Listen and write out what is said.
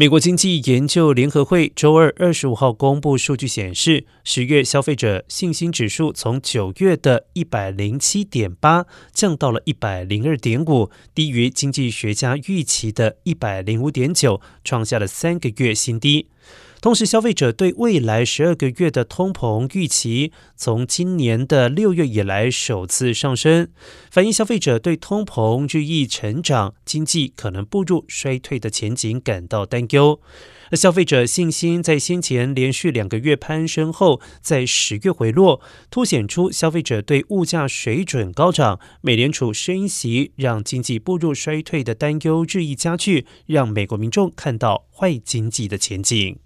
美国经济研究联合会周二二十五号公布数据显示，十月消费者信心指数从九月的一百零七点八降到了一百零二点五，低于经济学家预期的一百零五点九，创下了三个月新低。同时，消费者对未来十二个月的通膨预期从今年的六月以来首次上升，反映消费者对通膨日益成长、经济可能步入衰退的前景感到担忧。而消费者信心在先前连续两个月攀升后，在十月回落，凸显出消费者对物价水准高涨、美联储升息让经济步入衰退的担忧日益加剧，让美国民众看到坏经济的前景。